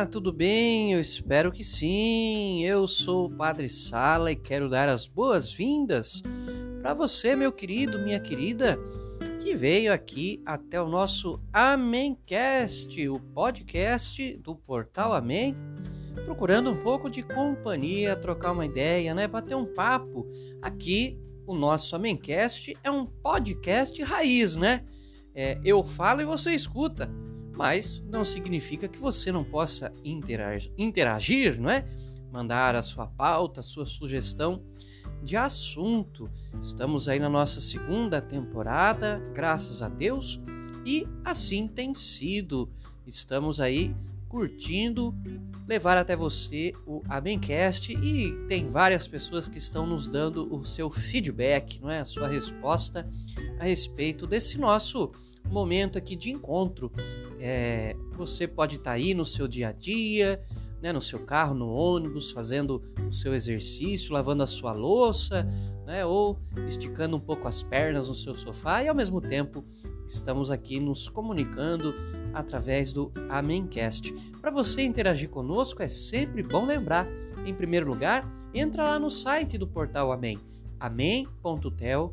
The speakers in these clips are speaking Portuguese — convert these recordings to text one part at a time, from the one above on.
Olá, tudo bem? Eu espero que sim. Eu sou o Padre Sala e quero dar as boas-vindas para você, meu querido, minha querida, que veio aqui até o nosso Amencast, o podcast do Portal Amém, procurando um pouco de companhia, trocar uma ideia, né, bater um papo. Aqui o nosso Amencast é um podcast raiz, né? É, eu falo e você escuta mas não significa que você não possa interagir, interagir, não é? Mandar a sua pauta, a sua sugestão de assunto. Estamos aí na nossa segunda temporada, graças a Deus, e assim tem sido. Estamos aí curtindo levar até você o Amencast e tem várias pessoas que estão nos dando o seu feedback, não é? A sua resposta a respeito desse nosso momento aqui de encontro. É, você pode estar tá aí no seu dia a dia, né, no seu carro, no ônibus, fazendo o seu exercício, lavando a sua louça, né, ou esticando um pouco as pernas no seu sofá e ao mesmo tempo estamos aqui nos comunicando através do Amencast. Para você interagir conosco é sempre bom lembrar, em primeiro lugar, entra lá no site do portal Amém, amém.tel.br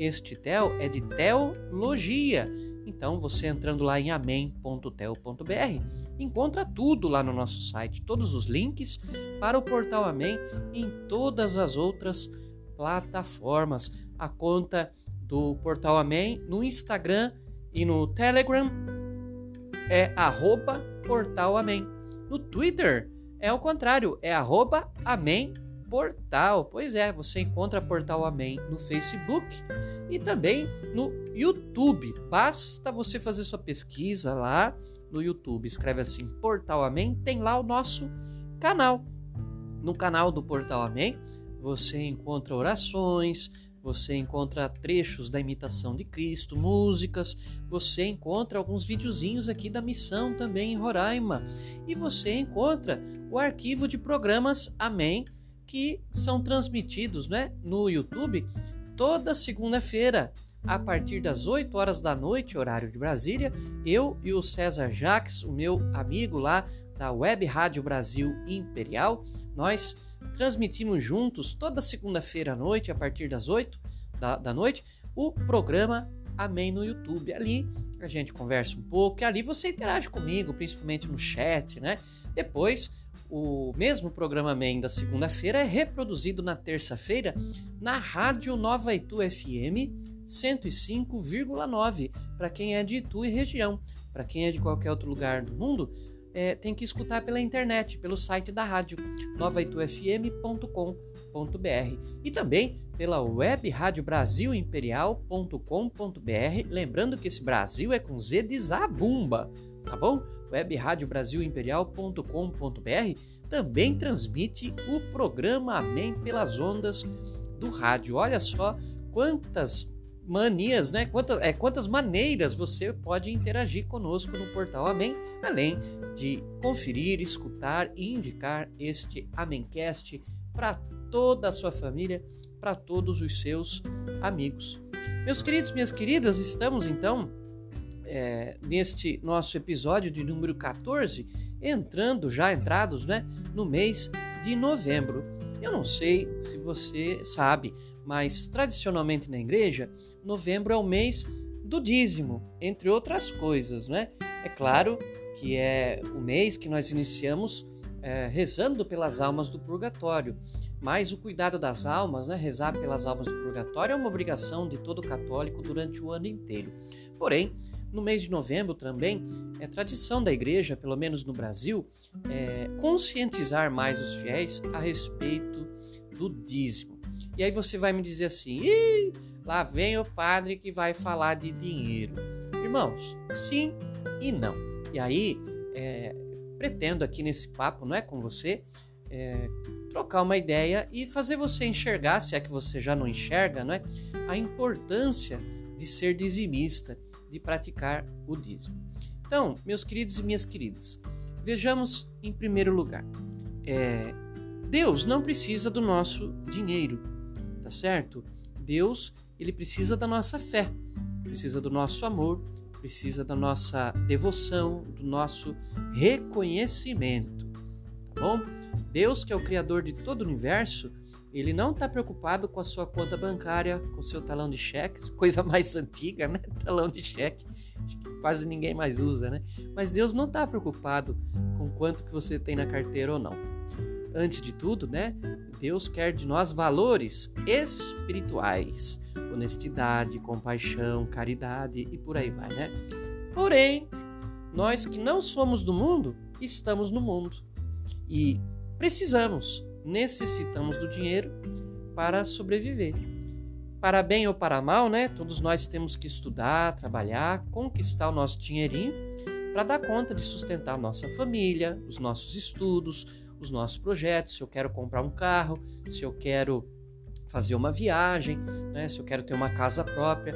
este tel é de teologia. Então, você entrando lá em amém.tel.br, encontra tudo lá no nosso site, todos os links para o portal Amém em todas as outras plataformas. A conta do portal Amém no Instagram e no Telegram é arroba portal Amém. No Twitter é o contrário, é arroba Amém Portal. Pois é, você encontra Portal Amém no Facebook e também no YouTube. Basta você fazer sua pesquisa lá no YouTube, escreve assim Portal Amém, tem lá o nosso canal. No canal do Portal Amém, você encontra orações, você encontra trechos da imitação de Cristo, músicas, você encontra alguns videozinhos aqui da missão também em Roraima. E você encontra o arquivo de programas Amém que são transmitidos né, no YouTube toda segunda-feira, a partir das 8 horas da noite, horário de Brasília. Eu e o César Jacques, o meu amigo lá da Web Rádio Brasil Imperial, nós transmitimos juntos toda segunda-feira à noite, a partir das 8 da, da noite, o programa Amém no YouTube. Ali a gente conversa um pouco, e ali você interage comigo, principalmente no chat, né? Depois o mesmo programa Man da segunda-feira é reproduzido na terça-feira na Rádio Nova Itu FM 105,9 para quem é de Itu e região. Para quem é de qualquer outro lugar do mundo, é, tem que escutar pela internet, pelo site da rádio novaitufm.com.br e também pela web rádio lembrando que esse Brasil é com Z de Zabumba tá bom? webradiobrazilimperial.com.br também transmite o programa Amém pelas ondas do rádio. Olha só quantas manias, né? Quantas, é, quantas maneiras você pode interagir conosco no portal Amém, além de conferir, escutar e indicar este Amémcast para toda a sua família, para todos os seus amigos. Meus queridos, minhas queridas, estamos então é, neste nosso episódio de número 14, entrando já entrados né, no mês de novembro. Eu não sei se você sabe, mas tradicionalmente na igreja, novembro é o mês do dízimo, entre outras coisas, né? É claro que é o mês que nós iniciamos é, rezando pelas almas do purgatório. Mas o cuidado das almas, né, rezar pelas almas do purgatório, é uma obrigação de todo católico durante o ano inteiro. Porém, no mês de novembro também é tradição da igreja, pelo menos no Brasil, é, conscientizar mais os fiéis a respeito do dízimo. E aí você vai me dizer assim: Ih, lá vem o padre que vai falar de dinheiro. Irmãos, sim e não. E aí, é, pretendo aqui nesse papo, não é com você, é, trocar uma ideia e fazer você enxergar, se é que você já não enxerga, não é? A importância de ser dizimista de praticar o dízimo. Então, meus queridos e minhas queridas, vejamos em primeiro lugar. É, Deus não precisa do nosso dinheiro, tá certo? Deus ele precisa da nossa fé, precisa do nosso amor, precisa da nossa devoção, do nosso reconhecimento, tá bom? Deus, que é o criador de todo o universo, ele não está preocupado com a sua conta bancária, com o seu talão de cheques, coisa mais antiga, né? Talão de cheque, quase ninguém mais usa, né? Mas Deus não está preocupado com quanto que você tem na carteira ou não. Antes de tudo, né? Deus quer de nós valores espirituais, honestidade, compaixão, caridade e por aí vai, né? Porém, nós que não somos do mundo, estamos no mundo e precisamos necessitamos do dinheiro para sobreviver. Para bem ou para mal, né? Todos nós temos que estudar, trabalhar, conquistar o nosso dinheirinho para dar conta de sustentar nossa família, os nossos estudos, os nossos projetos. Se eu quero comprar um carro, se eu quero fazer uma viagem, né? Se eu quero ter uma casa própria,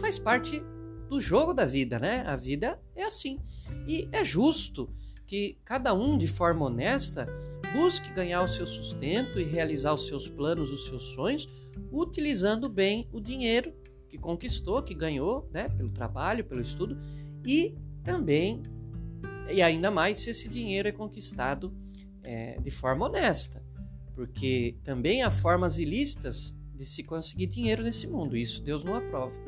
faz parte do jogo da vida, né? A vida é assim. E é justo que cada um, de forma honesta, Busque ganhar o seu sustento e realizar os seus planos, os seus sonhos, utilizando bem o dinheiro que conquistou, que ganhou, né, pelo trabalho, pelo estudo, e também, e ainda mais se esse dinheiro é conquistado é, de forma honesta, porque também há formas ilícitas de se conseguir dinheiro nesse mundo, isso Deus não aprova.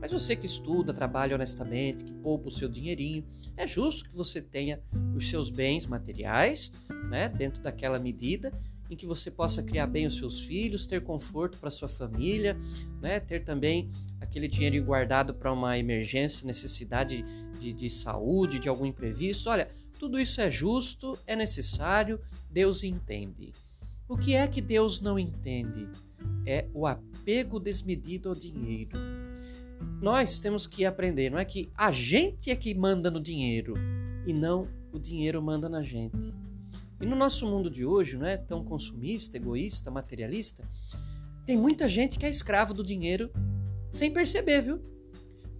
Mas você que estuda, trabalha honestamente, que poupa o seu dinheirinho, é justo que você tenha os seus bens materiais, né, dentro daquela medida em que você possa criar bem os seus filhos, ter conforto para sua família, né, ter também aquele dinheiro guardado para uma emergência, necessidade de, de saúde, de algum imprevisto. Olha, tudo isso é justo, é necessário, Deus entende. O que é que Deus não entende? É o apego desmedido ao dinheiro. Nós temos que aprender, não é que a gente é que manda no dinheiro e não o dinheiro manda na gente. E no nosso mundo de hoje, não é tão consumista, egoísta, materialista, tem muita gente que é escravo do dinheiro sem perceber, viu?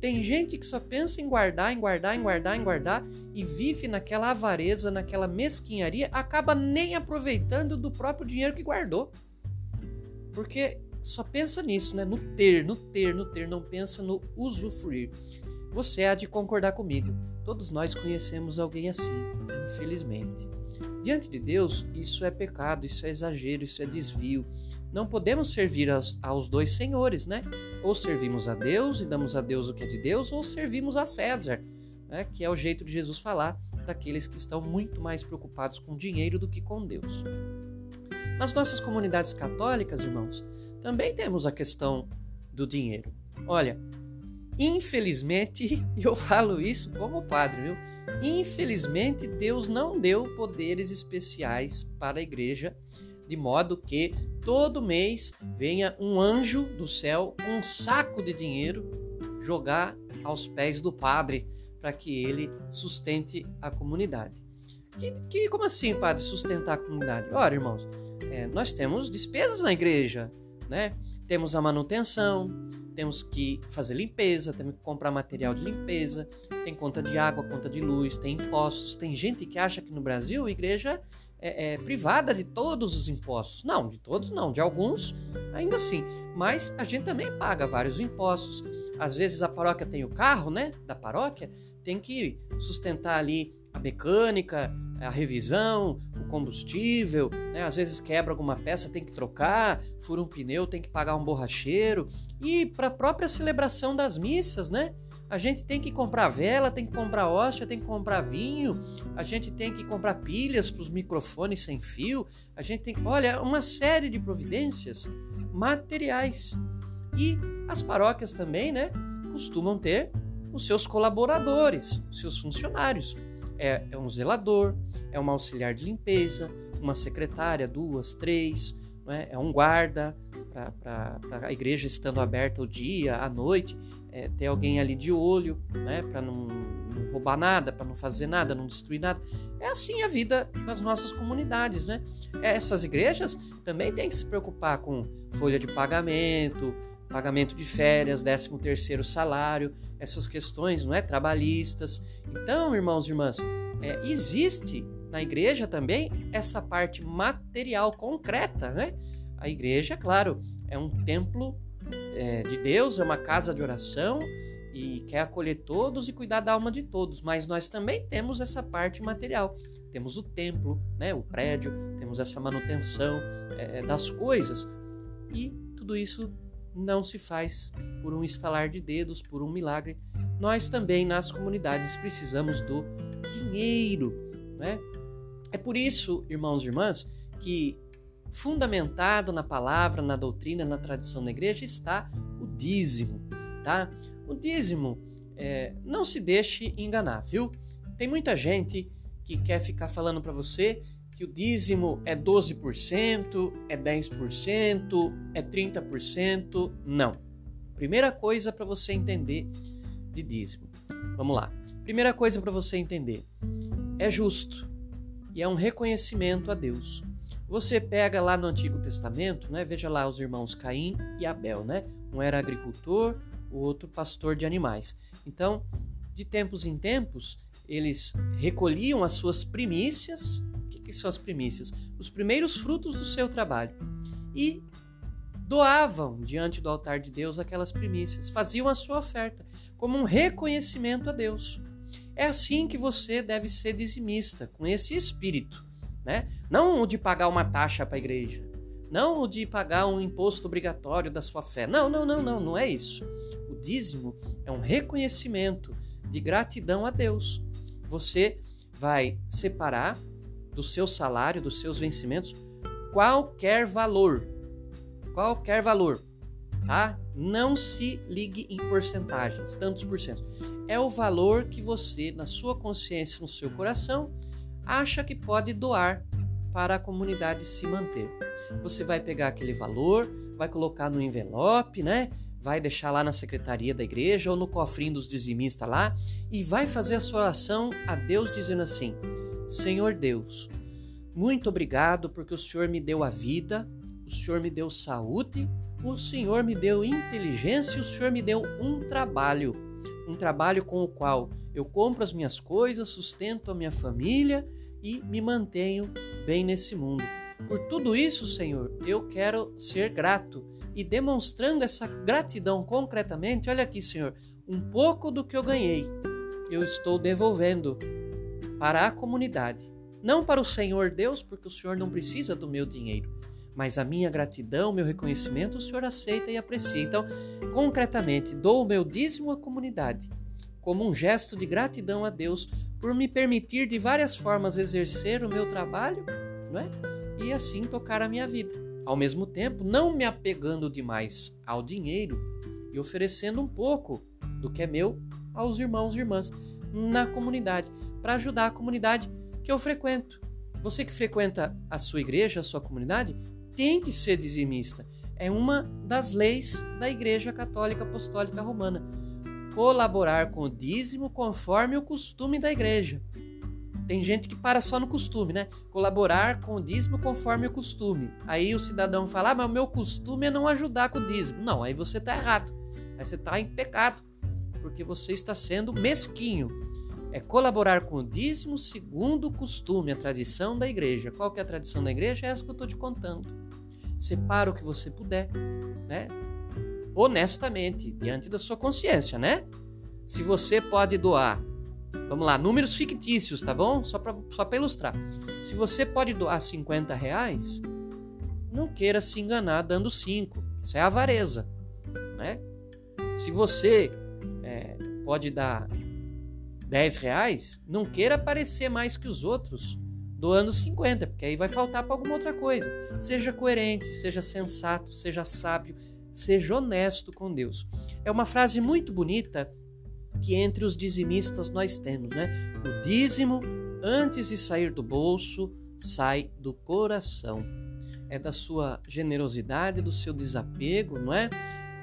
Tem gente que só pensa em guardar, em guardar, em guardar, em guardar e vive naquela avareza, naquela mesquinharia, acaba nem aproveitando do próprio dinheiro que guardou. Porque só pensa nisso, né? No ter, no ter, no ter, não pensa no usufruir. Você há de concordar comigo. Todos nós conhecemos alguém assim, infelizmente. Diante de Deus, isso é pecado, isso é exagero, isso é desvio. Não podemos servir aos, aos dois senhores, né? Ou servimos a Deus e damos a Deus o que é de Deus, ou servimos a César, né? que é o jeito de Jesus falar daqueles que estão muito mais preocupados com dinheiro do que com Deus. Nas nossas comunidades católicas, irmãos, também temos a questão do dinheiro. Olha, infelizmente, eu falo isso como padre, viu? Infelizmente, Deus não deu poderes especiais para a igreja, de modo que todo mês venha um anjo do céu um saco de dinheiro jogar aos pés do padre para que ele sustente a comunidade. Que, que, como assim, padre, sustentar a comunidade? Ora, irmãos, é, nós temos despesas na igreja, né? Temos a manutenção, temos que fazer limpeza, temos que comprar material de limpeza, tem conta de água, conta de luz, tem impostos. Tem gente que acha que no Brasil a igreja é, é, privada de todos os impostos. Não, de todos não, de alguns ainda assim. Mas a gente também paga vários impostos. Às vezes a paróquia tem o carro, né, da paróquia, tem que sustentar ali a mecânica, a revisão, o combustível, né? às vezes quebra alguma peça, tem que trocar, fura um pneu, tem que pagar um borracheiro. E para a própria celebração das missas, né? A gente tem que comprar vela, tem que comprar hóstia, tem que comprar vinho, a gente tem que comprar pilhas para os microfones sem fio, a gente tem que. Olha, uma série de providências materiais. E as paróquias também, né? Costumam ter os seus colaboradores, os seus funcionários é, é um zelador, é uma auxiliar de limpeza, uma secretária, duas, três, é? é um guarda para a igreja estando aberta o dia, à noite, é, ter alguém ali de olho, né, para não, não, roubar nada, para não fazer nada, não destruir nada. É assim a vida das nossas comunidades, né? Essas igrejas também têm que se preocupar com folha de pagamento, pagamento de férias, 13 terceiro salário, essas questões, não é, trabalhistas. Então, irmãos e irmãs, é, existe na igreja também essa parte material concreta, né? A igreja, claro, é um templo é, de Deus, é uma casa de oração e quer acolher todos e cuidar da alma de todos, mas nós também temos essa parte material. Temos o templo, né, o prédio, temos essa manutenção é, das coisas e tudo isso não se faz por um estalar de dedos, por um milagre. Nós também nas comunidades precisamos do dinheiro, né? É por isso, irmãos e irmãs, que fundamentado na palavra, na doutrina, na tradição da igreja está o dízimo, tá? O dízimo, é, não se deixe enganar, viu? Tem muita gente que quer ficar falando para você que o dízimo é 12%, é 10%, é 30%. Não. Primeira coisa para você entender de dízimo. Vamos lá. Primeira coisa para você entender. É justo e é um reconhecimento a Deus. Você pega lá no Antigo Testamento, né? Veja lá os irmãos Caim e Abel, né? Um era agricultor, o outro pastor de animais. Então, de tempos em tempos, eles recolhiam as suas primícias. Que são as primícias? Os primeiros frutos do seu trabalho. E doavam diante do altar de Deus aquelas primícias, faziam a sua oferta como um reconhecimento a Deus. É assim que você deve ser dizimista, com esse espírito né? Não o de pagar uma taxa para a igreja, não o de pagar um imposto obrigatório da sua fé. Não, não, não, não, não é isso. O dízimo é um reconhecimento de gratidão a Deus. Você vai separar do seu salário, dos seus vencimentos, qualquer valor. Qualquer valor, tá? Não se ligue em porcentagens, tantos por cento. É o valor que você, na sua consciência, no seu coração, acha que pode doar para a comunidade se manter. Você vai pegar aquele valor, vai colocar no envelope, né? Vai deixar lá na secretaria da igreja ou no cofrinho dos dizimistas lá e vai fazer a sua oração a Deus dizendo assim: Senhor Deus, muito obrigado porque o Senhor me deu a vida, o Senhor me deu saúde, o Senhor me deu inteligência e o Senhor me deu um trabalho, um trabalho com o qual eu compro as minhas coisas, sustento a minha família e me mantenho bem nesse mundo. Por tudo isso, Senhor, eu quero ser grato e demonstrando essa gratidão concretamente, olha aqui, Senhor, um pouco do que eu ganhei, eu estou devolvendo para a comunidade. Não para o Senhor Deus, porque o Senhor não precisa do meu dinheiro, mas a minha gratidão, meu reconhecimento, o Senhor aceita e aprecia. Então, concretamente, dou o meu dízimo à comunidade como um gesto de gratidão a Deus por me permitir de várias formas exercer o meu trabalho, não é? E assim tocar a minha vida. Ao mesmo tempo, não me apegando demais ao dinheiro e oferecendo um pouco do que é meu aos irmãos e irmãs na comunidade, para ajudar a comunidade que eu frequento. Você que frequenta a sua igreja, a sua comunidade, tem que ser dizimista. É uma das leis da Igreja Católica Apostólica Romana colaborar com o dízimo conforme o costume da igreja. Tem gente que para só no costume, né? Colaborar com o dízimo conforme o costume. Aí o cidadão fala, ah, mas o meu costume é não ajudar com o dízimo. Não, aí você está errado. Aí você está em pecado, porque você está sendo mesquinho. É colaborar com o dízimo segundo o costume, a tradição da igreja. Qual que é a tradição da igreja? É essa que eu estou te contando. Separa o que você puder, né? honestamente, diante da sua consciência, né? Se você pode doar, vamos lá, números fictícios, tá bom? Só para só ilustrar. Se você pode doar 50 reais, não queira se enganar dando 5. Isso é avareza, né? Se você é, pode dar 10 reais, não queira parecer mais que os outros doando 50, porque aí vai faltar para alguma outra coisa. Seja coerente, seja sensato, seja sábio, seja honesto com Deus. É uma frase muito bonita que entre os dizimistas nós temos, né? O dízimo, antes de sair do bolso, sai do coração. É da sua generosidade, do seu desapego, não é?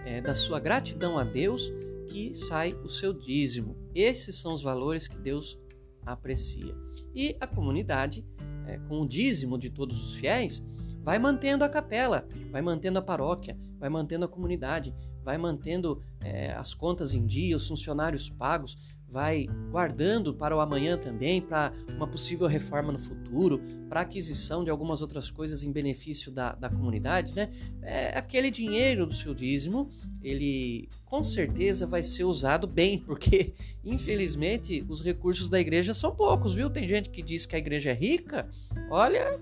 É da sua gratidão a Deus que sai o seu dízimo. Esses são os valores que Deus aprecia. E a comunidade, é, com o dízimo de todos os fiéis, vai mantendo a capela, vai mantendo a paróquia, vai mantendo a comunidade, vai mantendo é, as contas em dia, os funcionários pagos, vai guardando para o amanhã também, para uma possível reforma no futuro, para aquisição de algumas outras coisas em benefício da, da comunidade, né? É, aquele dinheiro do seu dízimo, ele com certeza vai ser usado bem, porque infelizmente os recursos da igreja são poucos, viu? Tem gente que diz que a igreja é rica, olha,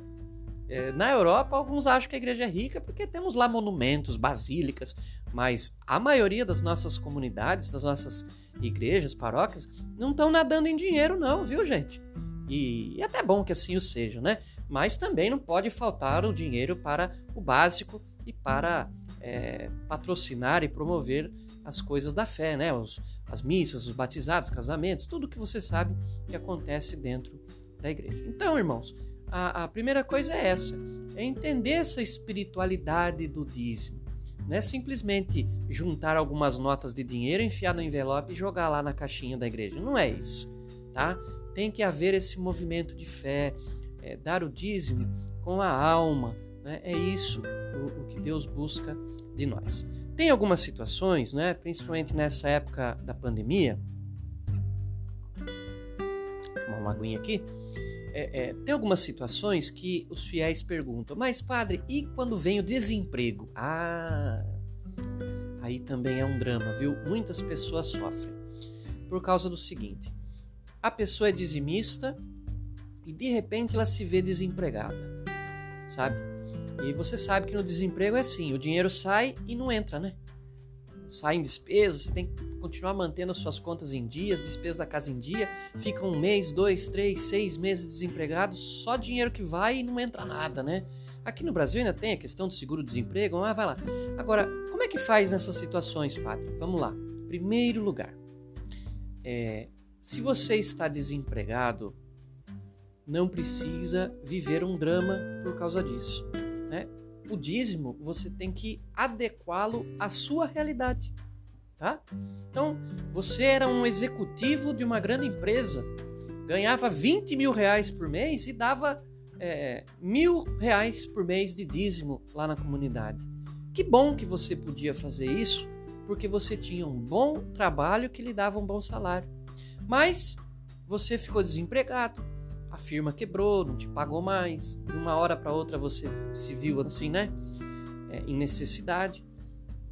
é, na Europa, alguns acham que a igreja é rica porque temos lá monumentos, basílicas, mas a maioria das nossas comunidades, das nossas igrejas, paróquias, não estão nadando em dinheiro, não, viu, gente? E, e até bom que assim o seja, né? Mas também não pode faltar o dinheiro para o básico e para é, patrocinar e promover as coisas da fé, né? Os, as missas, os batizados, casamentos, tudo que você sabe que acontece dentro da igreja. Então, irmãos, a, a primeira coisa é essa: é entender essa espiritualidade do dízimo. Não é simplesmente juntar algumas notas de dinheiro, enfiar no envelope e jogar lá na caixinha da igreja. Não é isso, tá? Tem que haver esse movimento de fé, é, dar o dízimo com a alma. Né? É isso o, o, que Deus busca de nós. Tem algumas situações, né, principalmente nessa época da pandemia. Uma aguinha aqui é, é, tem algumas situações que os fiéis perguntam, mas padre, e quando vem o desemprego? Ah, aí também é um drama, viu? Muitas pessoas sofrem por causa do seguinte: a pessoa é dizimista e de repente ela se vê desempregada, sabe? E você sabe que no desemprego é assim: o dinheiro sai e não entra, né? saem despesas, você tem que continuar mantendo as suas contas em dias, despesas da casa em dia, fica um mês, dois, três, seis meses desempregado, só dinheiro que vai e não entra nada, né? Aqui no Brasil ainda tem a questão do seguro-desemprego, mas vai lá. Agora, como é que faz nessas situações, padre? Vamos lá. Primeiro lugar, é, se você está desempregado, não precisa viver um drama por causa disso, né? o dízimo você tem que adequá-lo à sua realidade, tá? Então, você era um executivo de uma grande empresa, ganhava 20 mil reais por mês e dava é, mil reais por mês de dízimo lá na comunidade. Que bom que você podia fazer isso, porque você tinha um bom trabalho que lhe dava um bom salário. Mas você ficou desempregado, a firma quebrou, não te pagou mais, de uma hora para outra você se viu assim, né? É, em necessidade.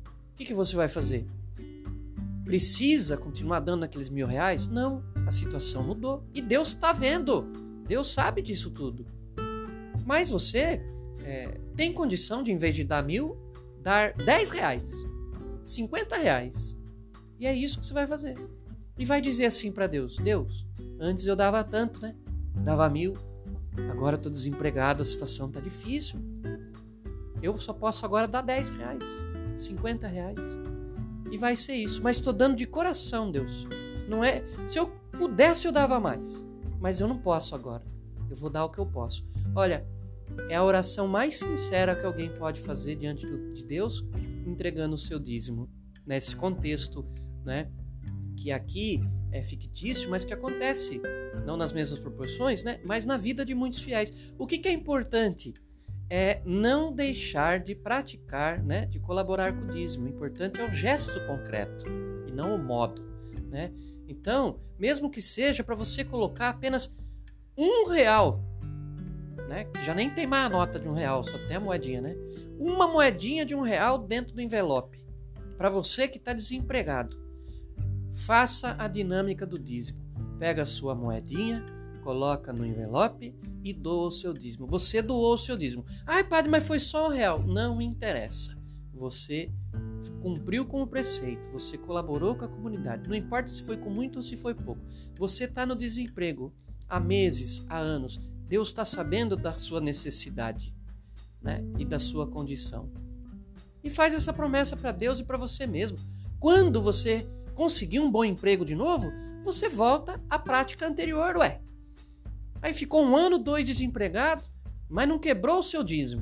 O que, que você vai fazer? Precisa continuar dando aqueles mil reais? Não, a situação mudou. E Deus está vendo, Deus sabe disso tudo. Mas você é, tem condição de, em vez de dar mil, dar dez reais, cinquenta reais. E é isso que você vai fazer. E vai dizer assim para Deus: Deus, antes eu dava tanto, né? dava mil, agora estou desempregado, a situação está difícil. Eu só posso agora dar 10 reais, 50 reais. E vai ser isso. Mas estou dando de coração, Deus. Não é. Se eu pudesse, eu dava mais. Mas eu não posso agora. Eu vou dar o que eu posso. Olha, é a oração mais sincera que alguém pode fazer diante de Deus, entregando o seu dízimo. Nesse contexto, né? Que aqui é fictício, mas que acontece, não nas mesmas proporções, né? mas na vida de muitos fiéis. O que, que é importante? É não deixar de praticar, né? de colaborar com o dízimo. O importante é o gesto concreto e não o modo. Né? Então, mesmo que seja para você colocar apenas um real, né? que já nem tem mais a nota de um real, só tem a moedinha, né? Uma moedinha de um real dentro do envelope. Para você que está desempregado Faça a dinâmica do dízimo. Pega a sua moedinha, coloca no envelope e doa o seu dízimo. Você doou o seu dízimo. Ai, padre, mas foi só um real. Não interessa. Você cumpriu com o preceito, você colaborou com a comunidade. Não importa se foi com muito ou se foi pouco. Você está no desemprego há meses, há anos. Deus está sabendo da sua necessidade né? e da sua condição. E faz essa promessa para Deus e para você mesmo. Quando você conseguir um bom emprego de novo, você volta à prática anterior, ué. Aí ficou um ano, dois desempregado, mas não quebrou o seu dízimo.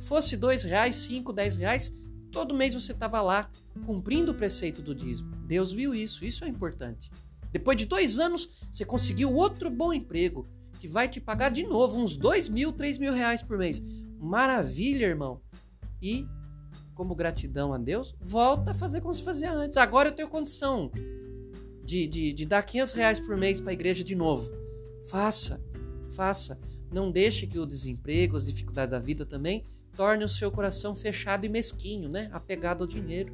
Fosse dois reais, cinco, dez reais, todo mês você estava lá cumprindo o preceito do dízimo. Deus viu isso, isso é importante. Depois de dois anos, você conseguiu outro bom emprego que vai te pagar de novo uns dois mil, três mil reais por mês. Maravilha, irmão. E como gratidão a Deus, volta a fazer como se fazia antes. Agora eu tenho condição de, de, de dar 500 reais por mês para a igreja de novo. Faça, faça. Não deixe que o desemprego, as dificuldades da vida também torne o seu coração fechado e mesquinho, né? Apegado ao dinheiro.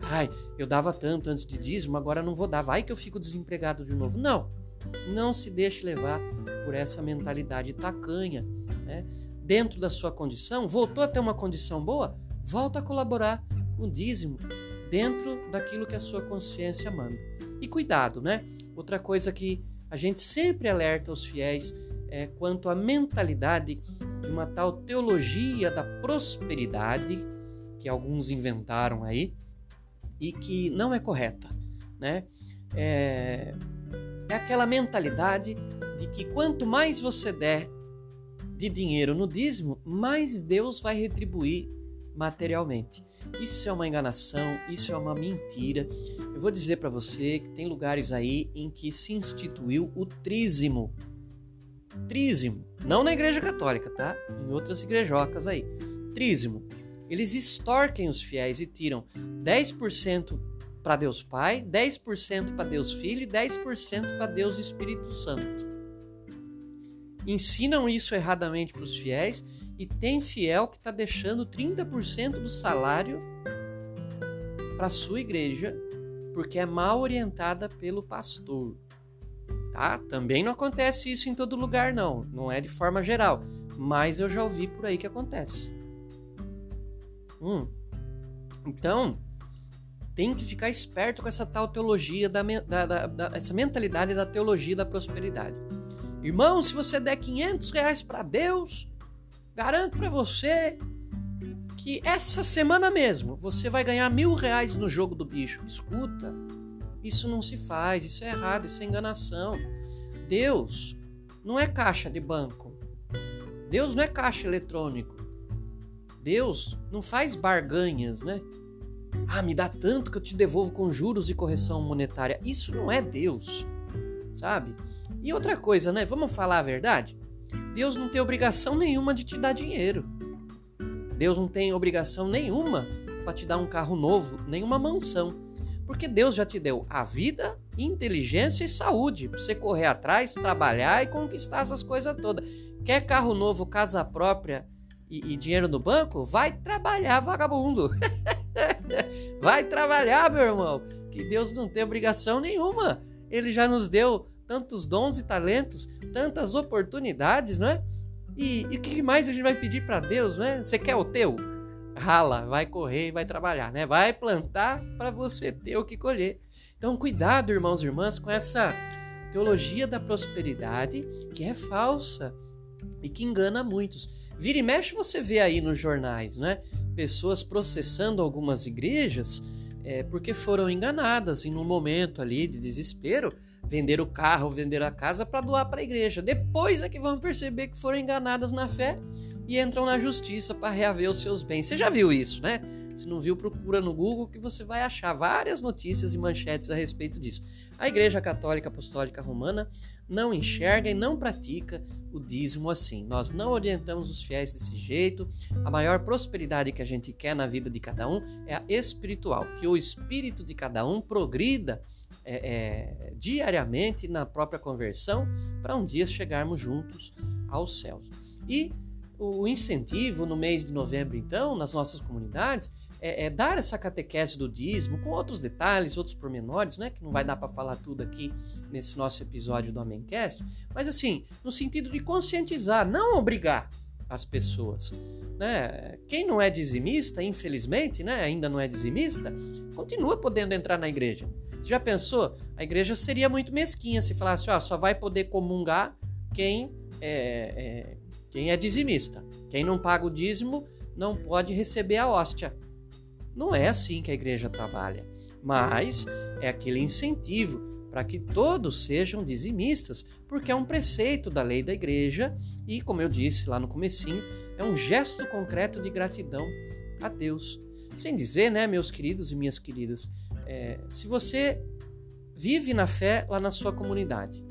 Ai, eu dava tanto antes de dízimo, agora não vou dar. Vai que eu fico desempregado de novo. Não, não se deixe levar por essa mentalidade tacanha. Né? Dentro da sua condição, voltou a ter uma condição boa, volta a colaborar com o dízimo dentro daquilo que a sua consciência manda. E cuidado, né? Outra coisa que a gente sempre alerta os fiéis é quanto à mentalidade de uma tal teologia da prosperidade que alguns inventaram aí e que não é correta, né? É, é aquela mentalidade de que quanto mais você der de dinheiro no dízimo, mais Deus vai retribuir materialmente. Isso é uma enganação, isso é uma mentira. Eu vou dizer para você que tem lugares aí em que se instituiu o trízimo. Trízimo, não na igreja católica, tá? Em outras igrejocas aí. Trízimo. Eles extorquem os fiéis e tiram 10% para Deus Pai, 10% para Deus Filho e 10% para Deus Espírito Santo. Ensinam isso erradamente para os fiéis e tem fiel que está deixando 30% do salário para sua igreja porque é mal orientada pelo pastor. Tá? Também não acontece isso em todo lugar, não. Não é de forma geral. Mas eu já ouvi por aí que acontece. Hum. Então, tem que ficar esperto com essa tal teologia, da, da, da, da essa mentalidade da teologia da prosperidade. Irmão, se você der 500 reais para Deus, Garanto para você que essa semana mesmo você vai ganhar mil reais no jogo do bicho. Escuta, isso não se faz, isso é errado, isso é enganação. Deus não é caixa de banco. Deus não é caixa eletrônico. Deus não faz barganhas, né? Ah, me dá tanto que eu te devolvo com juros e correção monetária. Isso não é Deus, sabe? E outra coisa, né? Vamos falar a verdade? Deus não tem obrigação nenhuma de te dar dinheiro. Deus não tem obrigação nenhuma para te dar um carro novo, nenhuma mansão. Porque Deus já te deu a vida, inteligência e saúde para você correr atrás, trabalhar e conquistar essas coisas todas. Quer carro novo, casa própria e, e dinheiro no banco? Vai trabalhar, vagabundo. Vai trabalhar, meu irmão. Que Deus não tem obrigação nenhuma. Ele já nos deu tantos dons e talentos, tantas oportunidades, não é? E, o que mais a gente vai pedir para Deus, não é? Você quer o teu? Rala, vai correr e vai trabalhar, né? Vai plantar para você ter o que colher. Então, cuidado, irmãos e irmãs, com essa teologia da prosperidade que é falsa e que engana muitos. Vira e mexe você vê aí nos jornais, né? Pessoas processando algumas igrejas é, porque foram enganadas e num momento ali de desespero vender o carro, vender a casa para doar para a igreja. Depois é que vão perceber que foram enganadas na fé e entram na justiça para reaver os seus bens. Você já viu isso, né? Se não viu, procura no Google que você vai achar várias notícias e manchetes a respeito disso. A Igreja Católica Apostólica Romana não enxerga e não pratica o dízimo assim. Nós não orientamos os fiéis desse jeito. A maior prosperidade que a gente quer na vida de cada um é a espiritual, que o espírito de cada um progrida é, é, diariamente na própria conversão para um dia chegarmos juntos aos céus. E o incentivo no mês de novembro, então, nas nossas comunidades, é, é, dar essa catequese do dízimo com outros detalhes, outros pormenores, né? Que não vai dar para falar tudo aqui nesse nosso episódio do Amencast, mas assim, no sentido de conscientizar, não obrigar as pessoas. Né? Quem não é dizimista, infelizmente, né, ainda não é dizimista, continua podendo entrar na igreja. Você já pensou? A igreja seria muito mesquinha se falasse, ó, só vai poder comungar quem é, é, quem é dizimista. Quem não paga o dízimo não pode receber a hóstia. Não é assim que a igreja trabalha, mas é aquele incentivo para que todos sejam dizimistas, porque é um preceito da lei da igreja e, como eu disse lá no comecinho, é um gesto concreto de gratidão a Deus. Sem dizer, né, meus queridos e minhas queridas, é, se você vive na fé lá na sua comunidade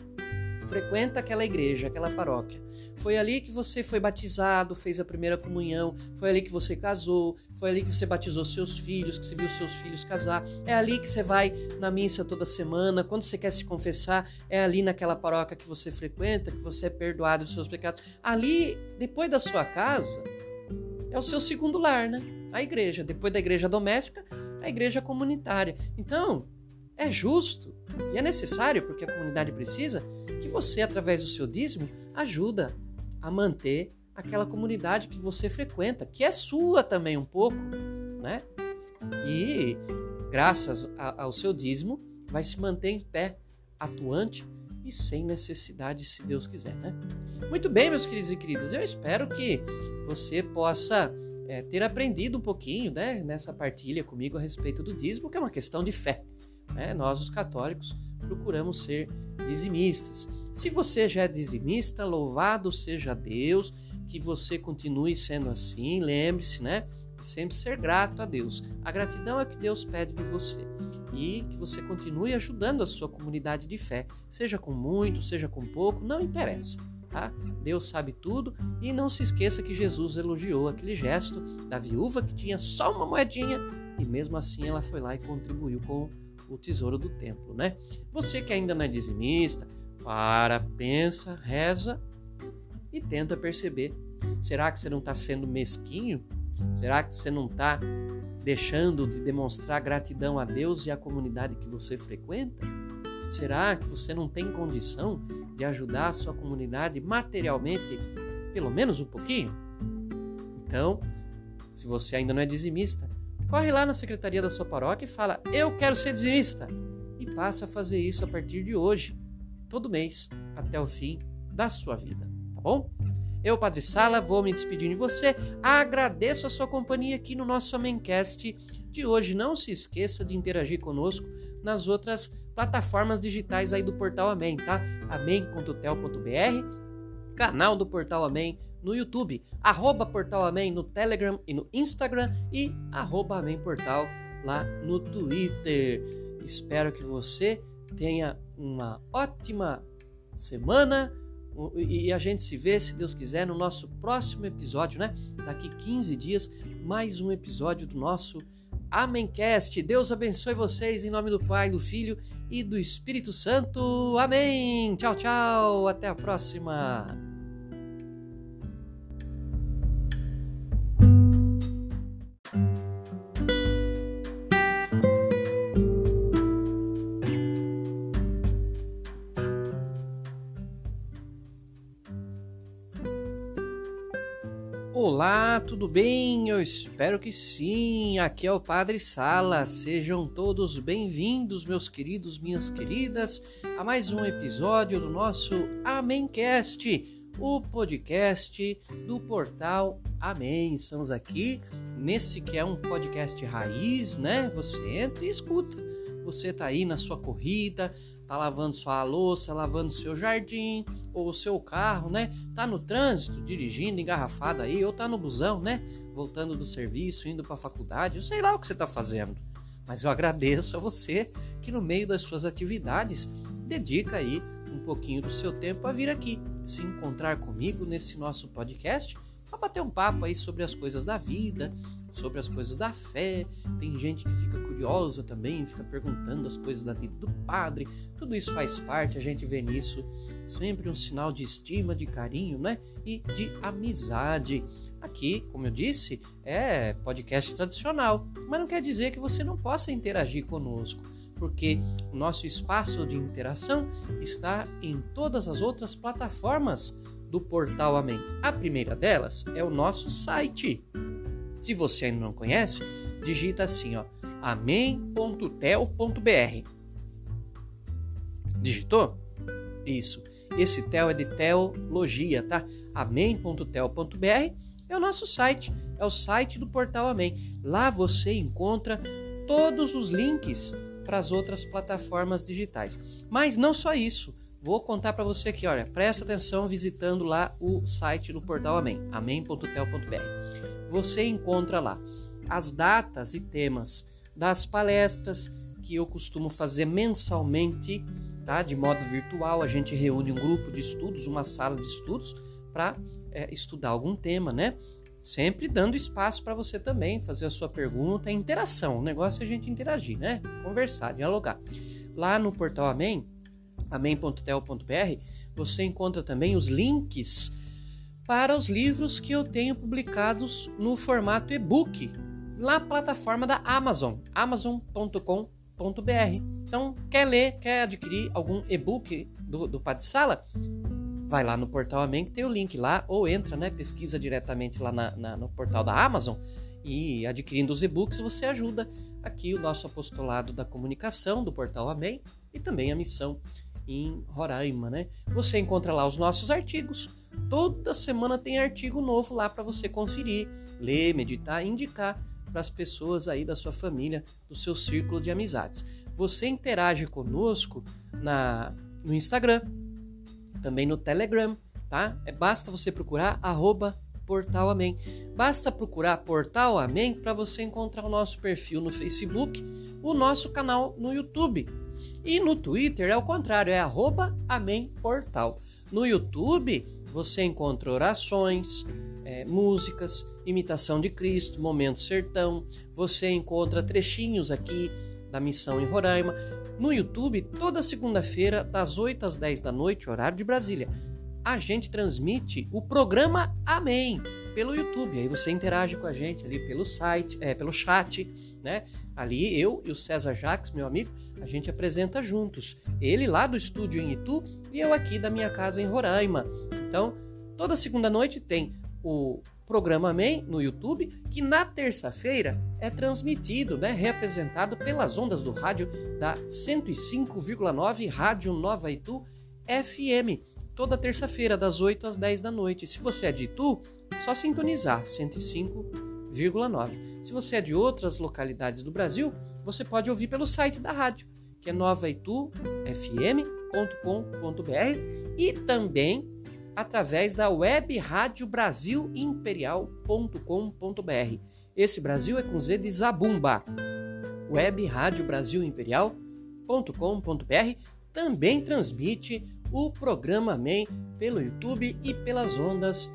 frequenta aquela igreja, aquela paróquia. Foi ali que você foi batizado, fez a primeira comunhão, foi ali que você casou, foi ali que você batizou seus filhos, que você viu seus filhos casar. É ali que você vai na missa toda semana, quando você quer se confessar, é ali naquela paróquia que você frequenta, que você é perdoado dos seus pecados. Ali, depois da sua casa, é o seu segundo lar, né? A igreja. Depois da igreja doméstica, a igreja comunitária. Então, é justo e é necessário, porque a comunidade precisa, que você, através do seu dízimo, ajuda a manter aquela comunidade que você frequenta, que é sua também um pouco, né? E graças a, ao seu dízimo, vai se manter em pé, atuante e sem necessidade, se Deus quiser, né? Muito bem, meus queridos e queridas, eu espero que você possa é, ter aprendido um pouquinho, né, nessa partilha comigo a respeito do dízimo, que é uma questão de fé. Né? Nós, os católicos, procuramos ser dizimistas. Se você já é dizimista, louvado seja Deus, que você continue sendo assim. Lembre-se, né? Sempre ser grato a Deus. A gratidão é o que Deus pede de você. E que você continue ajudando a sua comunidade de fé, seja com muito, seja com pouco, não interessa. Tá? Deus sabe tudo e não se esqueça que Jesus elogiou aquele gesto da viúva que tinha só uma moedinha e mesmo assim ela foi lá e contribuiu com o tesouro do templo, né? Você que ainda não é dizimista, para, pensa, reza e tenta perceber. Será que você não está sendo mesquinho? Será que você não está deixando de demonstrar gratidão a Deus e à comunidade que você frequenta? Será que você não tem condição de ajudar a sua comunidade materialmente, pelo menos um pouquinho? Então, se você ainda não é dizimista, Corre lá na secretaria da sua paróquia e fala: Eu quero ser dizimista. E passa a fazer isso a partir de hoje, todo mês, até o fim da sua vida, tá bom? Eu, Padre Sala, vou me despedir de você. Agradeço a sua companhia aqui no nosso Amencast de hoje. Não se esqueça de interagir conosco nas outras plataformas digitais aí do Portal Amém, tá? amém.tel.br, canal do Portal Amém no YouTube, arroba Portal Amém no Telegram e no Instagram e arroba Amém Portal lá no Twitter. Espero que você tenha uma ótima semana e a gente se vê, se Deus quiser, no nosso próximo episódio, né? Daqui 15 dias, mais um episódio do nosso Amencast. Deus abençoe vocês em nome do Pai, do Filho e do Espírito Santo. Amém. Tchau, tchau. Até a próxima. Olá, tudo bem? Eu espero que sim. Aqui é o Padre Sala. Sejam todos bem-vindos, meus queridos, minhas queridas, a mais um episódio do nosso Amencast, o podcast do portal Amém. Estamos aqui nesse que é um podcast raiz, né? Você entra e escuta. Você tá aí na sua corrida, tá lavando sua louça, lavando seu jardim ou seu carro, né? Tá no trânsito, dirigindo engarrafado aí, ou tá no busão, né? Voltando do serviço, indo para a faculdade, eu sei lá o que você tá fazendo. Mas eu agradeço a você que no meio das suas atividades dedica aí um pouquinho do seu tempo a vir aqui se encontrar comigo nesse nosso podcast para bater um papo aí sobre as coisas da vida, sobre as coisas da fé. Tem gente que fica curiosa também, fica perguntando as coisas da vida do padre. Tudo isso faz parte, a gente vê nisso sempre um sinal de estima, de carinho, né? E de amizade. Aqui, como eu disse, é podcast tradicional, mas não quer dizer que você não possa interagir conosco, porque o nosso espaço de interação está em todas as outras plataformas do portal Amém. A primeira delas é o nosso site se você ainda não conhece, digita assim, ó, amém.tel.br. Digitou? Isso. Esse tel é de teologia, tá? amém.tel.br é o nosso site, é o site do portal Amém. Lá você encontra todos os links para as outras plataformas digitais. Mas não só isso. Vou contar para você aqui, olha, presta atenção visitando lá o site do portal Amém, amém.tel.br você encontra lá as datas e temas das palestras que eu costumo fazer mensalmente tá? De modo virtual, a gente reúne um grupo de estudos, uma sala de estudos para é, estudar algum tema, né? Sempre dando espaço para você também fazer a sua pergunta, interação. O negócio é a gente interagir, né? Conversar, dialogar. Lá no portal Amém, amém.tel.br, você encontra também os links para os livros que eu tenho publicados no formato e-book na plataforma da Amazon, amazon.com.br. Então, quer ler, quer adquirir algum e-book do, do Padre Sala? Vai lá no portal Amém, que tem o link lá, ou entra, né? Pesquisa diretamente lá na, na, no portal da Amazon e adquirindo os e-books você ajuda aqui o nosso apostolado da comunicação do portal Amém e também a missão em Roraima, né? Você encontra lá os nossos artigos. Toda semana tem artigo novo lá para você conferir, ler, meditar, indicar para as pessoas aí da sua família, do seu círculo de amizades. Você interage conosco na no Instagram, também no Telegram, tá? É basta você procurar arroba Portal Amém. Basta procurar Portal Amém para você encontrar o nosso perfil no Facebook, o nosso canal no YouTube. E no Twitter é o contrário, é arroba Amém Portal. No YouTube você encontra orações, é, músicas, imitação de Cristo, momento sertão. Você encontra trechinhos aqui da missão em Roraima. No YouTube, toda segunda-feira, das 8 às 10 da noite, horário de Brasília, a gente transmite o programa Amém pelo YouTube. Aí você interage com a gente ali pelo site, é, pelo chat, né? Ali eu e o César Jacques, meu amigo, a gente apresenta juntos. Ele lá do estúdio em Itu e eu aqui da minha casa em Roraima. Então, toda segunda noite tem o programa Amém no YouTube, que na terça-feira é transmitido, né, reapresentado pelas ondas do rádio da 105,9 Rádio Nova Itu FM, toda terça-feira das 8 às 10 da noite. Se você é de Itu, só sintonizar 105,9. Se você é de outras localidades do Brasil, você pode ouvir pelo site da rádio, que é novaitufm.com.br e também através da web rádio Brasil Imperial.com.br. Esse Brasil é com Z de Zabumba. Web Rádio Brasil Imperial.com.br também transmite o programa Amém pelo YouTube e pelas ondas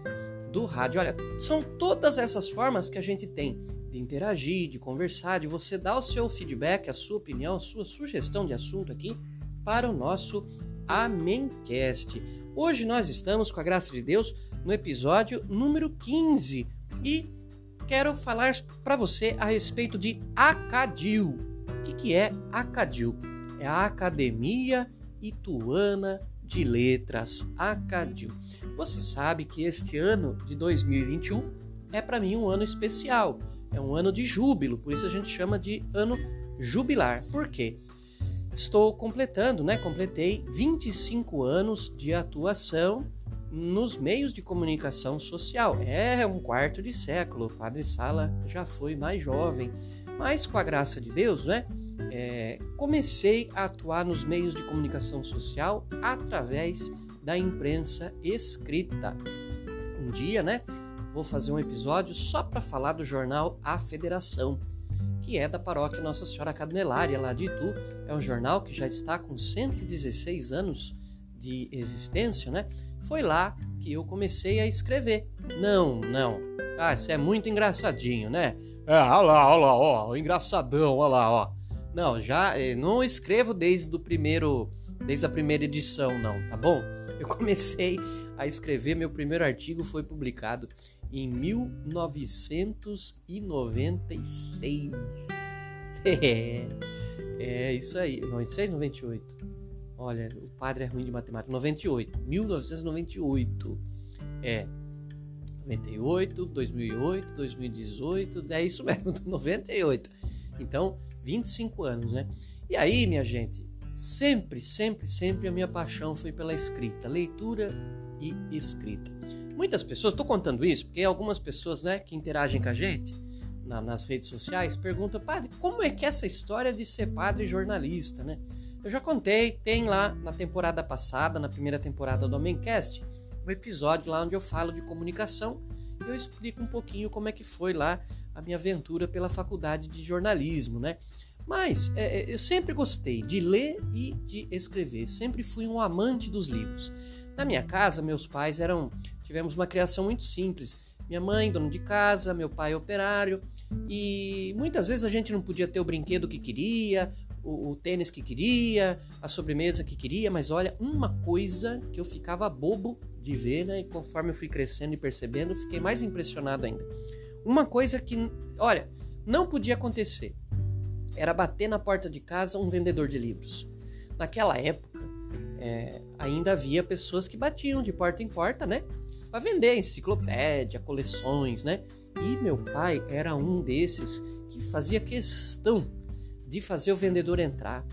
do rádio. Olha, são todas essas formas que a gente tem de interagir, de conversar, de você dar o seu feedback, a sua opinião, a sua sugestão de assunto aqui para o nosso Amencast. Hoje nós estamos, com a graça de Deus, no episódio número 15 e quero falar para você a respeito de Acadil. O que, que é Acadil? É a Academia Ituana de Letras, Acadil. Você sabe que este ano de 2021 é para mim um ano especial, é um ano de júbilo, por isso a gente chama de ano jubilar. Por quê? estou completando, né? Completei 25 anos de atuação nos meios de comunicação social. É um quarto de século. O Padre Sala já foi mais jovem, mas com a graça de Deus, né? É, comecei a atuar nos meios de comunicação social através da imprensa escrita. Um dia, né? Vou fazer um episódio só para falar do jornal A Federação que é da paróquia Nossa Senhora Cadelária, lá de Itu. É um jornal que já está com 116 anos de existência, né? Foi lá que eu comecei a escrever. Não, não. Ah, isso é muito engraçadinho, né? É, olha lá, olha lá, ó, o engraçadão, olha lá, ó. Não, já eh, não escrevo desde o primeiro, desde a primeira edição, não, tá bom? Eu comecei a escrever, meu primeiro artigo foi publicado em 1996. É, é isso aí. 96, 98. Olha, o padre é ruim de matemática. 98. 1998. É. 98, 2008, 2018. É isso mesmo, 98. Então, 25 anos, né? E aí, minha gente, sempre, sempre, sempre a minha paixão foi pela escrita, leitura e escrita. Muitas pessoas, estou contando isso porque algumas pessoas né, que interagem com a gente na, nas redes sociais perguntam, padre, como é que é essa história de ser padre jornalista, né? Eu já contei, tem lá na temporada passada, na primeira temporada do Homemcast, um episódio lá onde eu falo de comunicação e eu explico um pouquinho como é que foi lá a minha aventura pela faculdade de jornalismo, né? Mas é, é, eu sempre gostei de ler e de escrever. Sempre fui um amante dos livros. Na minha casa, meus pais eram. Tivemos uma criação muito simples. Minha mãe, dona de casa, meu pai, operário. E muitas vezes a gente não podia ter o brinquedo que queria, o, o, tênis que queria, a sobremesa que queria, mas olha, uma coisa que eu ficava bobo de ver, né? E conforme eu fui crescendo e percebendo, fiquei mais impressionado ainda. Uma coisa que, olha, não podia acontecer era bater na porta de casa um vendedor de livros. Naquela época, é, ainda havia pessoas que batiam de porta em porta, né? Para vender enciclopédia, coleções, né? E meu pai era um desses que fazia questão de fazer o vendedor entrar,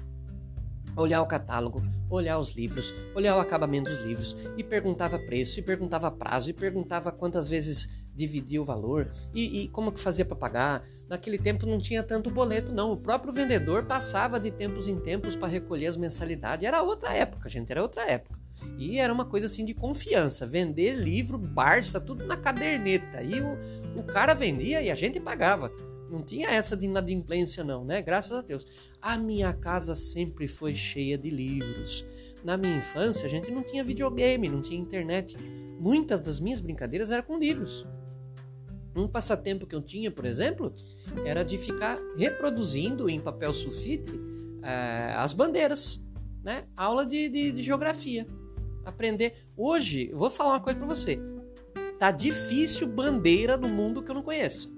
olhar o catálogo, olhar os livros, olhar o acabamento dos livros e perguntava preço, e perguntava prazo, e perguntava quantas vezes dividia o valor e, e como que fazia para pagar. Naquele tempo não tinha tanto boleto, não. O próprio vendedor passava de tempos em tempos para recolher as mensalidades. Era outra época, gente, era outra época. E era uma coisa assim de confiança. Vender livro, Barça, tudo na caderneta. E o, o cara vendia e a gente pagava. Não tinha essa de inadimplência, não, né? Graças a Deus. A minha casa sempre foi cheia de livros. Na minha infância, a gente não tinha videogame, não tinha internet. Muitas das minhas brincadeiras eram com livros. Um passatempo que eu tinha, por exemplo, era de ficar reproduzindo em papel sulfite uh, as bandeiras, né? Aula de, de, de geografia. Aprender. Hoje, vou falar uma coisa para você. Tá difícil bandeira no mundo que eu não conheço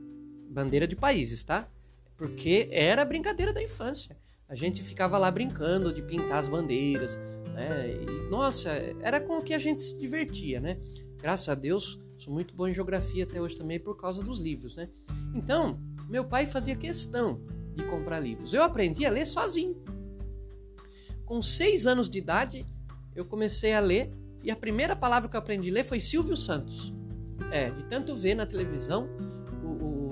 bandeira de países, tá? Porque era brincadeira da infância. A gente ficava lá brincando de pintar as bandeiras, né? E, nossa, era com o que a gente se divertia, né? Graças a Deus, sou muito bom em geografia até hoje também por causa dos livros, né? Então, meu pai fazia questão de comprar livros. Eu aprendi a ler sozinho. Com seis anos de idade, eu comecei a ler e a primeira palavra que eu aprendi a ler foi Silvio Santos. É, de tanto ver na televisão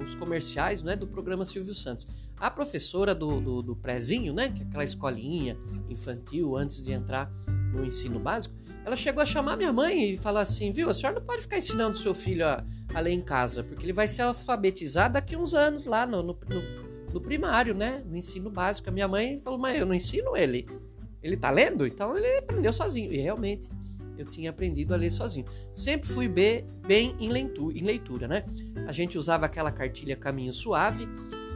os comerciais né, do programa Silvio Santos. A professora do, do, do prézinho, né, que é aquela escolinha infantil antes de entrar no ensino básico, ela chegou a chamar minha mãe e falar assim, viu, a senhora não pode ficar ensinando seu filho a, a ler em casa, porque ele vai ser alfabetizado daqui uns anos lá no, no, no, no primário, né, no ensino básico. A minha mãe falou, mãe, eu não ensino ele. Ele tá lendo? Então ele aprendeu sozinho. E realmente, eu tinha aprendido a ler sozinho. Sempre fui bem em leitura, em leitura, né? A gente usava aquela cartilha Caminho Suave,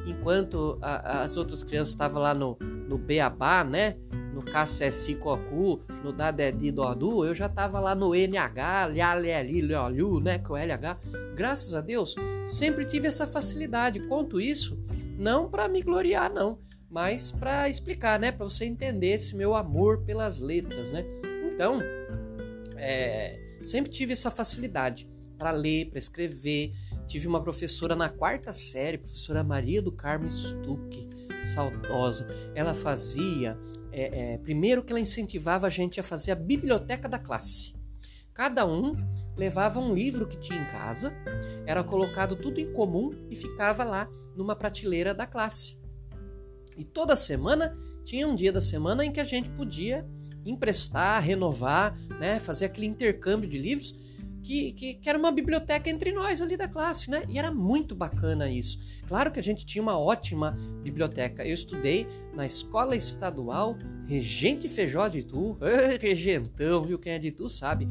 enquanto a, as outras crianças estavam lá no, no Beabá, né? No KCSI Cocu, no Dadedi Dodu, eu já estava lá no NH, Lhaleli, Leolu, né? Com LH. Graças a Deus, sempre tive essa facilidade. Conto isso não para me gloriar, não, mas para explicar, né? Para você entender esse meu amor pelas letras, né? Então, é, sempre tive essa facilidade para ler, para escrever. Tive uma professora na quarta série, professora Maria do Carmo Stuck, saudosa. Ela fazia, é, é, primeiro que ela incentivava a gente a fazer a biblioteca da classe. Cada um levava um livro que tinha em casa, era colocado tudo em comum e ficava lá numa prateleira da classe. E toda semana tinha um dia da semana em que a gente podia emprestar, renovar, né, fazer aquele intercâmbio de livros que, que, que, era uma biblioteca entre nós ali da classe, né? E era muito bacana isso. Claro que a gente tinha uma ótima biblioteca. Eu estudei na Escola Estadual Regente Feijó de Itu, regentão, viu? Quem é de Itu sabe.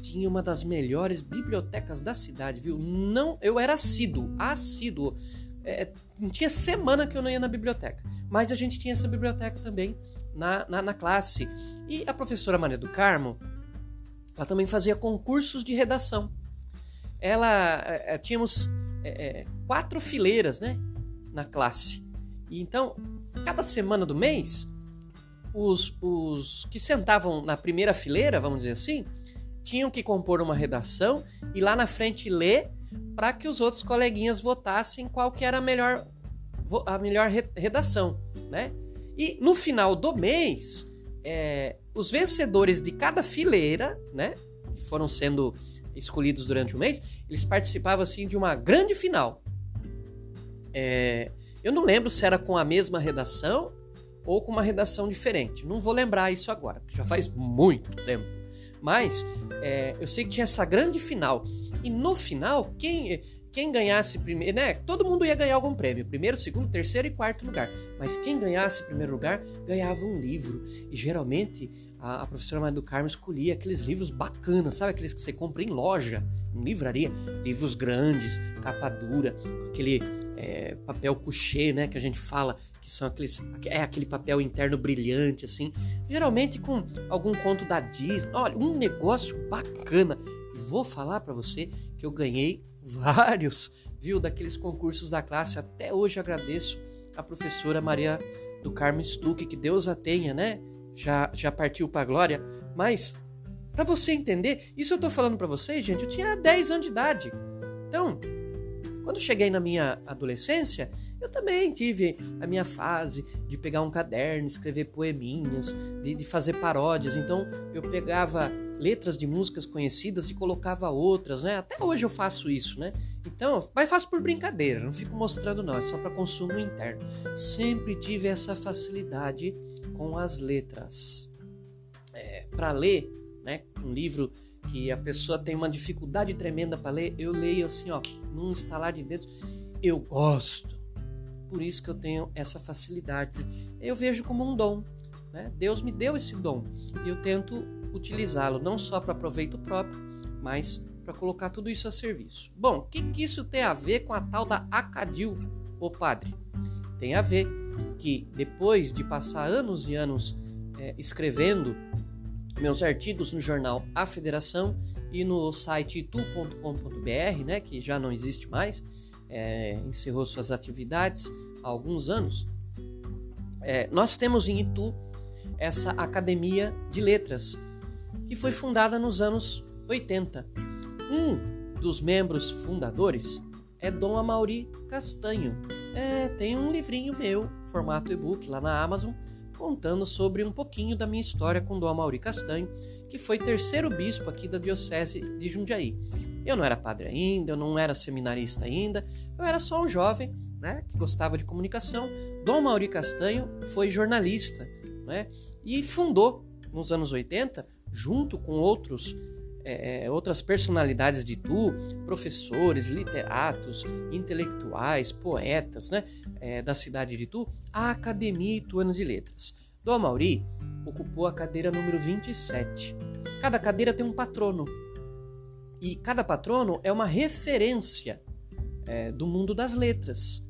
Tinha uma das melhores bibliotecas da cidade, viu? Não, eu era assíduo, assíduo. É, tinha semana que eu não ia na biblioteca, mas a gente tinha essa biblioteca também na, na, na classe. E a professora Maria do Carmo, ela também fazia concursos de redação. Ela é, tínhamos é, quatro fileiras, né, na classe. E então, cada semana do mês, os, os que sentavam na primeira fileira, vamos dizer assim, tinham que compor uma redação e lá na frente ler para que os outros coleguinhas votassem qual que era a melhor, a melhor redação, né? E no final do mês, é, os vencedores de cada fileira, né, que foram sendo escolhidos durante o mês, eles participavam assim de uma grande final. É, eu não lembro se era com a mesma redação ou com uma redação diferente. Não vou lembrar isso agora, porque já faz muito tempo. Mas é, eu sei que tinha essa grande final. E no final, quem, quem ganhasse primeiro, né? Todo mundo ia ganhar algum prêmio, primeiro, segundo, terceiro e quarto lugar. Mas quem ganhasse primeiro lugar ganhava um livro. E geralmente a, a professora Maria do Carmo escolhia aqueles livros bacanas, sabe? Aqueles que você compra em loja, em livraria. Livros grandes, capa dura, aquele é, papel couché, né? Que a gente fala que são aqueles. É aquele papel interno brilhante, assim. Geralmente com algum conto da Disney. Olha, um negócio bacana. Vou falar para você que eu ganhei vários, viu? Daqueles concursos da classe. Até hoje agradeço a professora Maria do Carmo Stuck, que Deus a tenha, né? Já, já partiu para a glória, mas para você entender, isso eu tô falando para vocês, gente, eu tinha 10 anos de idade. Então, quando cheguei na minha adolescência, eu também tive a minha fase de pegar um caderno, escrever poeminhas, de, de fazer paródias. Então, eu pegava letras de músicas conhecidas e colocava outras, né? Até hoje eu faço isso, né? Então, mas faço por brincadeira, não fico mostrando não, é só para consumo interno. Sempre tive essa facilidade com as letras. É, para ler, né, um livro que a pessoa tem uma dificuldade tremenda para ler, eu leio assim, ó, num estalar de dedos. Eu gosto. Por isso que eu tenho essa facilidade. Eu vejo como um dom. Né? Deus me deu esse dom e eu tento utilizá-lo não só para proveito próprio, mas para colocar tudo isso a serviço. Bom, o que, que isso tem a ver com a tal da Acadil, ô padre? Tem a ver que depois de passar anos e anos é, escrevendo meus artigos no jornal A Federação e no site itu.com.br, né, que já não existe mais, é, encerrou suas atividades há alguns anos. É, nós temos em Itu essa Academia de Letras, que foi fundada nos anos 80. Um dos membros fundadores é Dom Amauri Castanho, é, tem um livrinho meu, formato e-book, lá na Amazon, contando sobre um pouquinho da minha história com Dom Mauri Castanho, que foi terceiro bispo aqui da Diocese de Jundiaí. Eu não era padre ainda, eu não era seminarista ainda, eu era só um jovem né, que gostava de comunicação. Dom Mauri Castanho foi jornalista né, e fundou, nos anos 80, junto com outros é, é, outras personalidades de Tu, professores, literatos, intelectuais, poetas né, é, da cidade de Tu, a Academia Ituana de Letras. Dom Mauri ocupou a cadeira número 27. Cada cadeira tem um patrono. E cada patrono é uma referência é, do mundo das letras.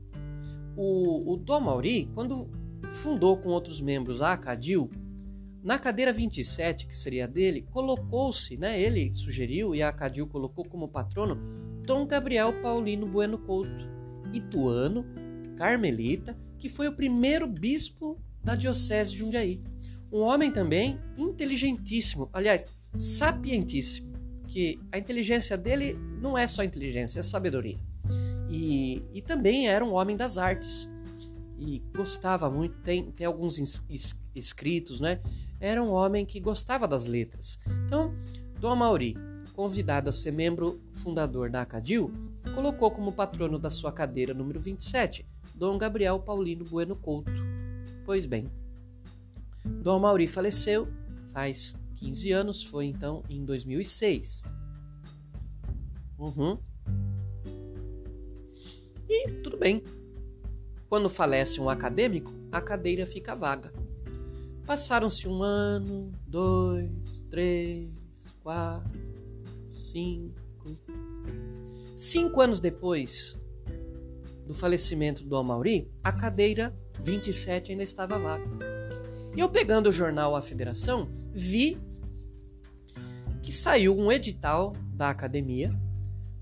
O, o Dom Mauri, quando fundou com outros membros a Acadil, na cadeira 27, que seria dele, colocou-se, né, ele sugeriu e a Acadil colocou como patrono Dom Gabriel Paulino Bueno Couto, ituano, carmelita, que foi o primeiro bispo da diocese de Jundiaí. Um homem também inteligentíssimo, aliás, sapientíssimo, que a inteligência dele não é só inteligência, é sabedoria. E, e também era um homem das artes e gostava muito, tem, tem alguns escritos, né? Era um homem que gostava das letras. Então, Dom Mauri, convidado a ser membro fundador da Acadil, colocou como patrono da sua cadeira número 27 Dom Gabriel Paulino Bueno Couto. Pois bem, Dom Mauri faleceu faz 15 anos, foi então em 2006. Uhum. E tudo bem. Quando falece um acadêmico, a cadeira fica vaga. Passaram-se um ano, dois, três, quatro, cinco. Cinco anos depois do falecimento do Amauri, a cadeira 27 ainda estava vaga. E eu pegando o jornal A Federação, vi que saiu um edital da academia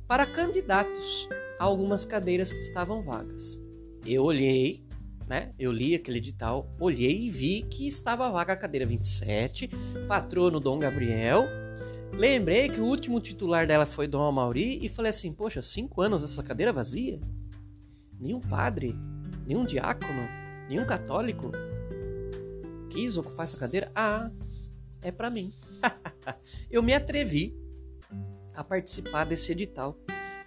para candidatos a algumas cadeiras que estavam vagas. Eu olhei, né? Eu li aquele edital, olhei e vi que estava vaga a cadeira 27, patrono Dom Gabriel. Lembrei que o último titular dela foi Dom Amauri e falei assim: Poxa, cinco anos essa cadeira vazia? Nenhum padre, nenhum diácono, nenhum católico quis ocupar essa cadeira? Ah, é para mim. Eu me atrevi a participar desse edital.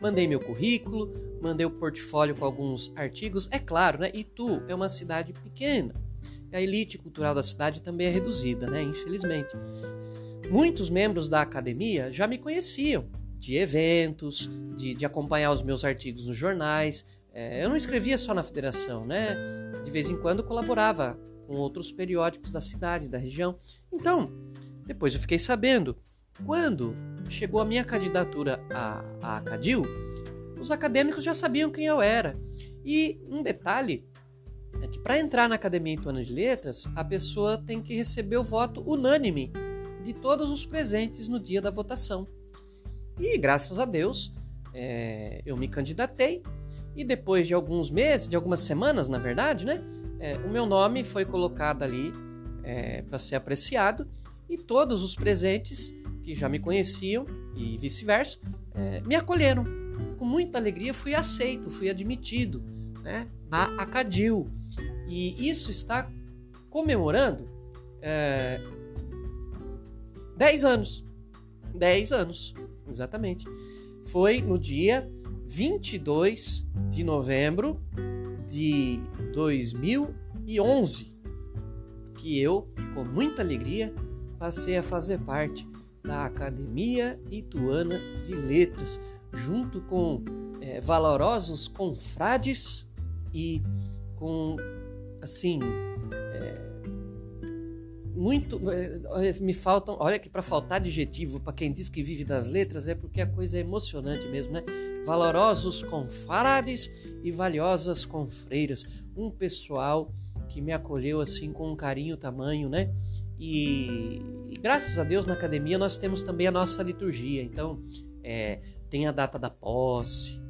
Mandei meu currículo, mandei o portfólio com alguns artigos. É claro, né? Itu é uma cidade pequena. A elite cultural da cidade também é reduzida, né? Infelizmente. Muitos membros da academia já me conheciam, de eventos, de, de acompanhar os meus artigos nos jornais. É, eu não escrevia só na federação, né? De vez em quando colaborava com outros periódicos da cidade, da região. Então, depois eu fiquei sabendo. Quando chegou a minha candidatura à, à Cadil, os acadêmicos já sabiam quem eu era. E um detalhe é que para entrar na Academia Ituana de Letras, a pessoa tem que receber o voto unânime de todos os presentes no dia da votação. E graças a Deus, é, eu me candidatei e depois de alguns meses, de algumas semanas, na verdade, né, é, o meu nome foi colocado ali é, para ser apreciado e todos os presentes que já me conheciam e vice-versa é, me acolheram. Com muita alegria fui aceito, fui admitido né, na Acadil. E isso está comemorando é, 10 anos. 10 anos, exatamente. Foi no dia 22 de novembro de 2011 que eu, com muita alegria, passei a fazer parte da Academia Ituana de Letras, junto com é, valorosos confrades e com assim é, muito é, me faltam olha que para faltar adjetivo para quem diz que vive das letras é porque a coisa é emocionante mesmo né? Valorosos confrades e valiosas confreiras. Um pessoal que me acolheu assim com um carinho tamanho né? E, e graças a Deus na academia nós temos também a nossa liturgia então é, tem a data da posse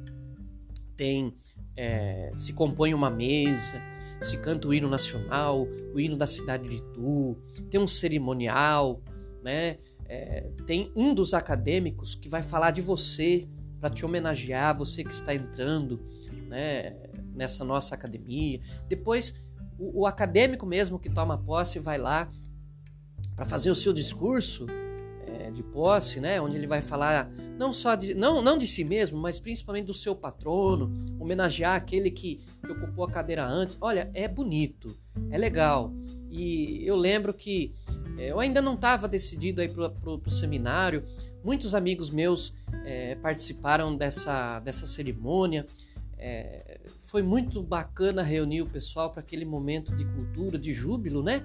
tem é, se compõe uma mesa, se canta o hino nacional, o hino da cidade de Itu, tem um cerimonial, né? É, tem um dos acadêmicos que vai falar de você para te homenagear, você que está entrando né, nessa nossa academia. Depois, o, o acadêmico mesmo que toma posse vai lá para fazer o seu discurso é, de posse, né, onde ele vai falar não só de, não, não de si mesmo, mas principalmente do seu patrono, homenagear aquele que, que ocupou a cadeira antes. Olha, é bonito, é legal. E eu lembro que é, eu ainda não estava decidido aí para o seminário. Muitos amigos meus é, participaram dessa, dessa cerimônia. É, foi muito bacana reunir o pessoal para aquele momento de cultura, de júbilo, né?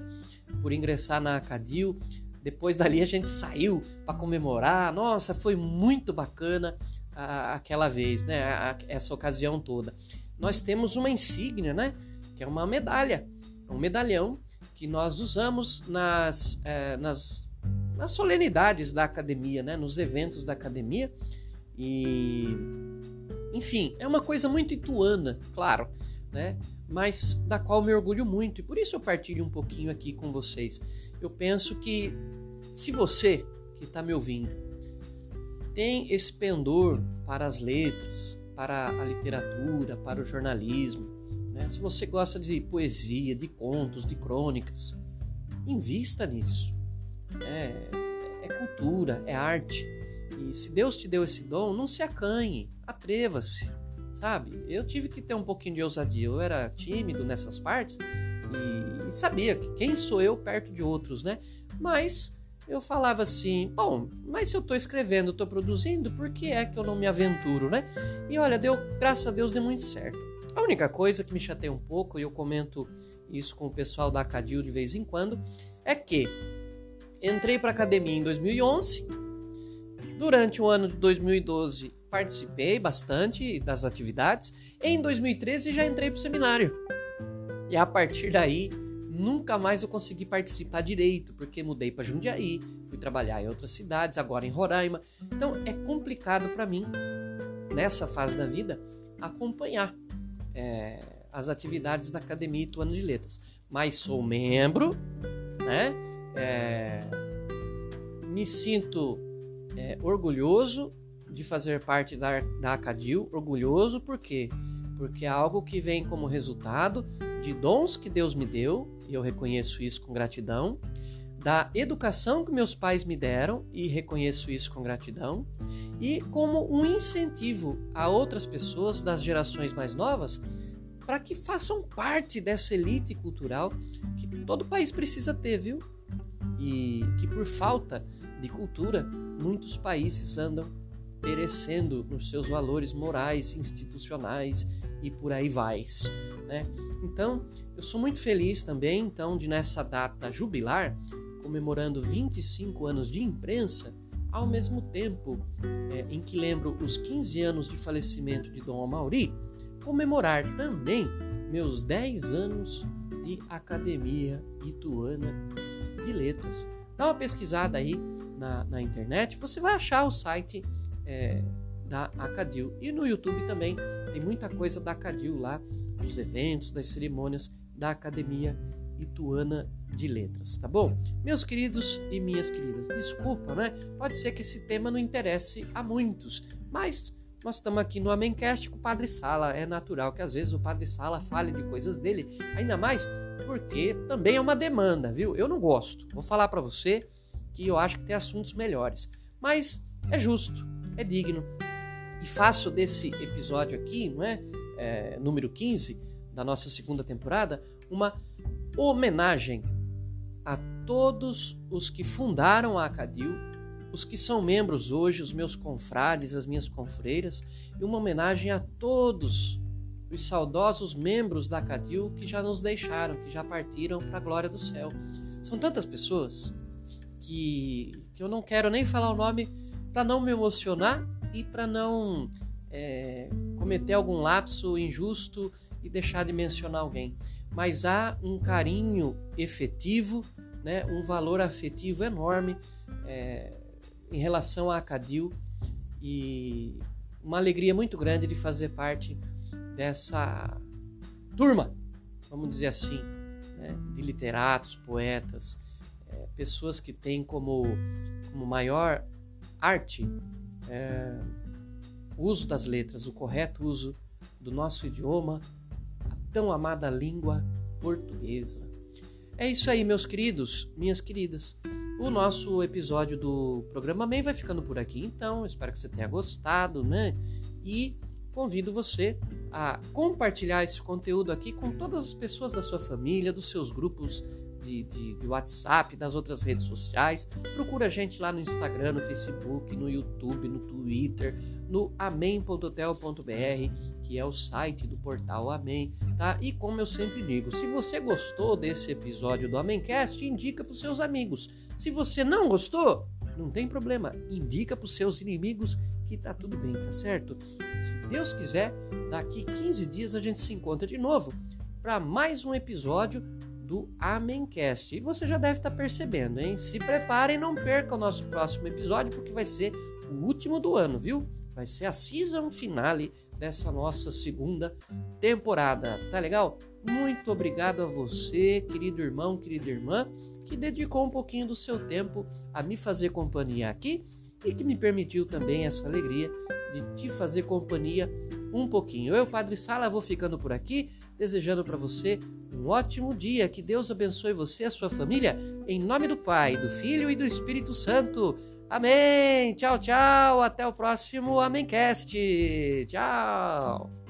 Por ingressar na Acadil. Depois dali a gente saiu para comemorar. Nossa, foi muito bacana a, aquela vez, né? A, essa ocasião toda. Nós temos uma insígnia, né? Que é uma medalha, um medalhão que nós usamos nas, é, nas, nas solenidades da academia, né? Nos eventos da academia. E enfim, é uma coisa muito ituana, claro, né? Mas da qual me orgulho muito e por isso eu partilho um pouquinho aqui com vocês eu penso que se você que está me ouvindo tem esse pendor para as letras, para a literatura, para o jornalismo, né? se você gosta de poesia, de contos, de crônicas, invista nisso. É, é cultura, é arte. E se Deus te deu esse dom, não se acanhe, atreva-se, sabe? Eu tive que ter um pouquinho de ousadia. Eu era tímido nessas partes e, e sabia que quem sou eu perto de outros, né? Mas eu falava assim, bom, mas se eu estou escrevendo, estou produzindo, por que é que eu não me aventuro, né? E olha, deu, graças a Deus deu muito certo. A única coisa que me chateia um pouco, e eu comento isso com o pessoal da Acadil de vez em quando, é que entrei para academia em 2011. Durante o ano de 2012 participei bastante das atividades. Em 2013 já entrei para o seminário. E a partir daí, nunca mais eu consegui participar direito, porque mudei para Jundiaí, fui trabalhar em outras cidades, agora em Roraima. Então é complicado para mim, nessa fase da vida, acompanhar é, as atividades da Academia Ituana de Letras. Mas sou membro, né? É, me sinto é, orgulhoso de fazer parte da, da Acadil, orgulhoso porque porque é algo que vem como resultado de dons que Deus me deu, e eu reconheço isso com gratidão, da educação que meus pais me deram, e reconheço isso com gratidão, e como um incentivo a outras pessoas das gerações mais novas para que façam parte dessa elite cultural que todo país precisa ter, viu? E que por falta de cultura, muitos países andam perecendo nos seus valores morais, institucionais e por aí vai. Né? Então, eu sou muito feliz também então de nessa data jubilar, comemorando 25 anos de imprensa, ao mesmo tempo é, em que lembro os 15 anos de falecimento de Dom Amauri, comemorar também meus 10 anos de Academia Ituana de Letras. Dá uma pesquisada aí na, na internet, você vai achar o site é, da Acadil. E no YouTube também tem muita coisa da Acadil lá, dos eventos, das cerimônias da Academia Ituana de Letras, tá bom? Meus queridos e minhas queridas, desculpa, né? Pode ser que esse tema não interesse a muitos, mas nós estamos aqui no Amencast com o Padre Sala. É natural que às vezes o Padre Sala fale de coisas dele, ainda mais porque também é uma demanda, viu? Eu não gosto. Vou falar para você que eu acho que tem assuntos melhores, mas é justo, é digno. E faço desse episódio aqui, não é? é número 15 da nossa segunda temporada, uma homenagem a todos os que fundaram a Acadil, os que são membros hoje, os meus confrades, as minhas confreiras, e uma homenagem a todos os saudosos membros da Acadil que já nos deixaram, que já partiram para a glória do céu. São tantas pessoas que, que eu não quero nem falar o nome para não me emocionar e para não é, cometer algum lapso injusto e deixar de mencionar alguém. Mas há um carinho efetivo, né, um valor afetivo enorme é, em relação a Acadil e uma alegria muito grande de fazer parte dessa turma, vamos dizer assim, né, de literatos, poetas, pessoas que têm como, como maior arte é, o uso das letras, o correto uso do nosso idioma, tão amada língua portuguesa. É isso aí, meus queridos, minhas queridas. O nosso episódio do programa MEI vai ficando por aqui, então espero que você tenha gostado, né? E convido você a compartilhar esse conteúdo aqui com todas as pessoas da sua família, dos seus grupos de, de, de, WhatsApp, das outras redes sociais. Procura a gente lá no Instagram, no Facebook, no YouTube, no Twitter, no amém.hotel.br, que é o site do portal Amém, tá? E como eu sempre digo, se você gostou desse episódio do Amémcast, indica para os seus amigos. Se você não gostou, não tem problema, indica para os seus inimigos que tá tudo bem, tá certo? Se Deus quiser, daqui 15 dias a gente se encontra de novo para mais um episódio do Amencast. E você já deve estar percebendo, hein? Se preparem, não perca o nosso próximo episódio, porque vai ser o último do ano, viu? Vai ser a season finale dessa nossa segunda temporada. Tá legal? Muito obrigado a você, querido irmão, querida irmã, que dedicou um pouquinho do seu tempo a me fazer companhia aqui e que me permitiu também essa alegria de te fazer companhia um pouquinho. Eu, Padre Sala, vou ficando por aqui, desejando para você um ótimo dia. Que Deus abençoe você e a sua família. Em nome do Pai, do Filho e do Espírito Santo. Amém. Tchau, tchau. Até o próximo Amencast. Tchau.